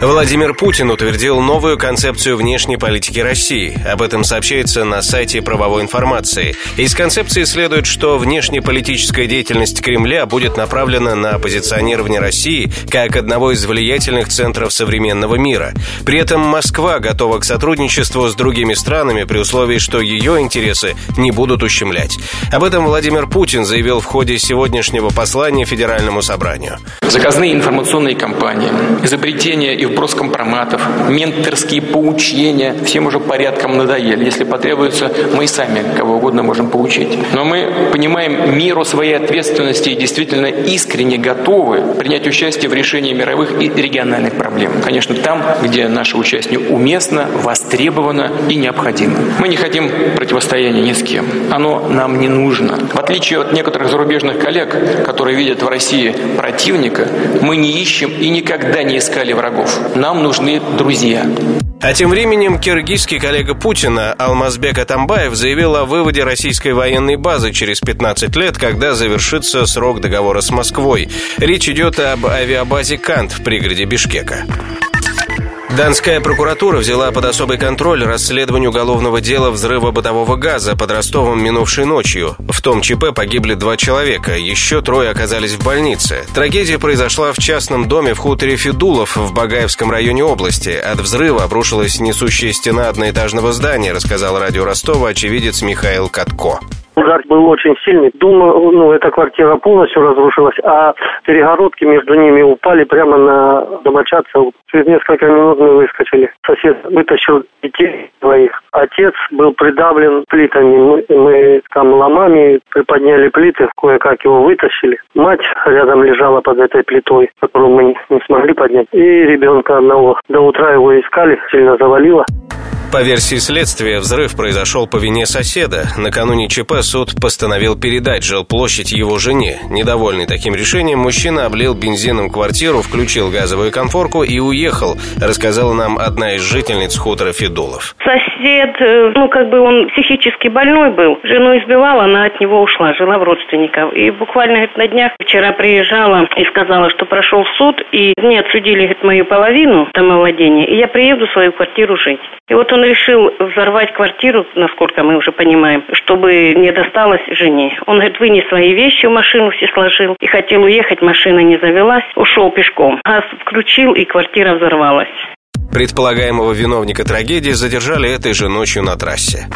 Владимир Путин утвердил новую концепцию внешней политики России. Об этом сообщается на сайте правовой информации. Из концепции следует, что внешнеполитическая деятельность Кремля будет направлена на позиционирование России как одного из влиятельных центров современного мира. При этом Москва готова к сотрудничеству с другими странами при условии, что ее интересы не будут ущемлять. Об этом Владимир Путин заявил в ходе сегодняшнего послания Федеральному собранию. Заказные информационные кампании, изобретение и вброс компроматов, менторские поучения всем уже порядком надоели. Если потребуется, мы и сами кого угодно можем поучить. Но мы понимаем меру своей ответственности и действительно искренне готовы принять участие в решении мировых и региональных проблем. Конечно, там, где наше участие уместно, востребовано и необходимо. Мы не хотим противостояния ни с кем. Оно нам не нужно. В отличие от некоторых зарубежных коллег, которые видят в России противника, мы не ищем и никогда не искали врагов. Нам нужны друзья. А тем временем киргизский коллега Путина Алмазбек Атамбаев заявил о выводе российской военной базы через 15 лет, когда завершится срок договора с Москвой. Речь идет об авиабазе Кант в пригороде Бишкека. Донская прокуратура взяла под особый контроль расследование уголовного дела взрыва бытового газа под Ростовом минувшей ночью. В том ЧП погибли два человека, еще трое оказались в больнице. Трагедия произошла в частном доме в хуторе Федулов в Багаевском районе области. От взрыва обрушилась несущая стена одноэтажного здания, рассказал радио Ростова очевидец Михаил Катко. Удар был очень сильный. Думаю, ну, эта квартира полностью разрушилась, а перегородки между ними упали прямо на домочадцев. Через несколько минут мы выскочили. Сосед вытащил детей своих. Отец был придавлен плитами. Мы, мы там ломами приподняли плиты, кое-как его вытащили. Мать рядом лежала под этой плитой, которую мы не смогли поднять. И ребенка одного. До утра его искали, сильно завалило. По версии следствия, взрыв произошел по вине соседа. Накануне ЧП суд постановил передать жилплощадь его жене. Недовольный таким решением, мужчина облил бензином квартиру, включил газовую конфорку и уехал, рассказала нам одна из жительниц хутора Федулов. Сосед, э, ну как бы он психически больной был. Жену избивала, она от него ушла, жила в родственников. И буквально говорит, на днях вчера приезжала и сказала, что прошел суд, и мне отсудили говорит, мою половину домовладения, и я приеду в свою квартиру жить. И вот он решил взорвать квартиру, насколько мы уже понимаем, чтобы не досталось жене. Он, говорит, вынес свои вещи в машину, все сложил, и хотел уехать, машина не завелась, ушел пешком. Газ включил, и квартира взорвалась. Предполагаемого виновника трагедии задержали этой же ночью на трассе.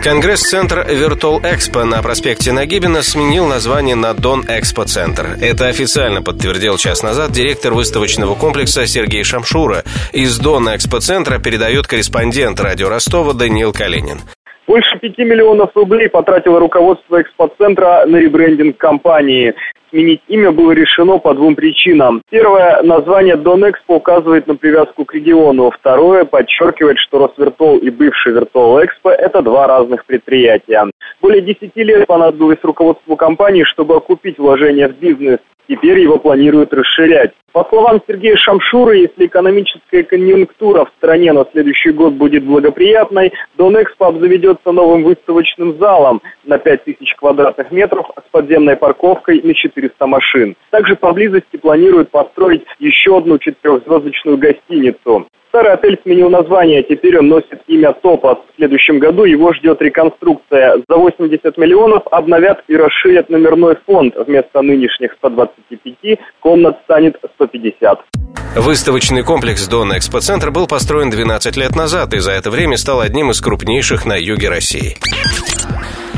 Конгресс-центр Virtual Экспо на проспекте Нагибина сменил название на Дон Экспо Центр. Это официально подтвердил час назад директор выставочного комплекса Сергей Шамшура. Из Дон Экспо Центра передает корреспондент радио Ростова Даниил Калинин. Больше пяти миллионов рублей потратило руководство экспоцентра на ребрендинг компании. Сменить имя было решено по двум причинам. Первое, название Донэкспо указывает на привязку к региону. Второе, подчеркивает, что Росвертол и бывший Вертол Экспо – это два разных предприятия. Более десяти лет понадобилось руководству компании, чтобы окупить вложения в бизнес. Теперь его планируют расширять. По словам Сергея Шамшура, если экономическая конъюнктура в стране на следующий год будет благоприятной, Донэкспо обзаведется новым выставочным залом на 5000 квадратных метров с подземной парковкой на 400 машин. Также поблизости планируют построить еще одну четырехзвездочную гостиницу. Старый отель сменил название, теперь он носит имя Топас. В следующем году его ждет реконструкция. За 80 миллионов обновят и расширят номерной фонд. Вместо нынешних 125 комнат станет 150. Выставочный комплекс Дон Экспоцентр был построен 12 лет назад и за это время стал одним из крупнейших на юге России.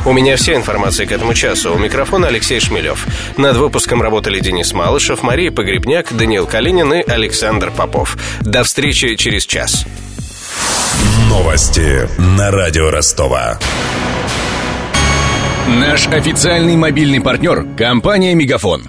У меня вся информация к этому часу. У микрофона Алексей Шмелев. Над выпуском работали Денис Малышев, Мария Погребняк, Даниил Калинин и Александр Попов. До встречи через час. Новости на радио Ростова. Наш официальный мобильный партнер – компания «Мегафон».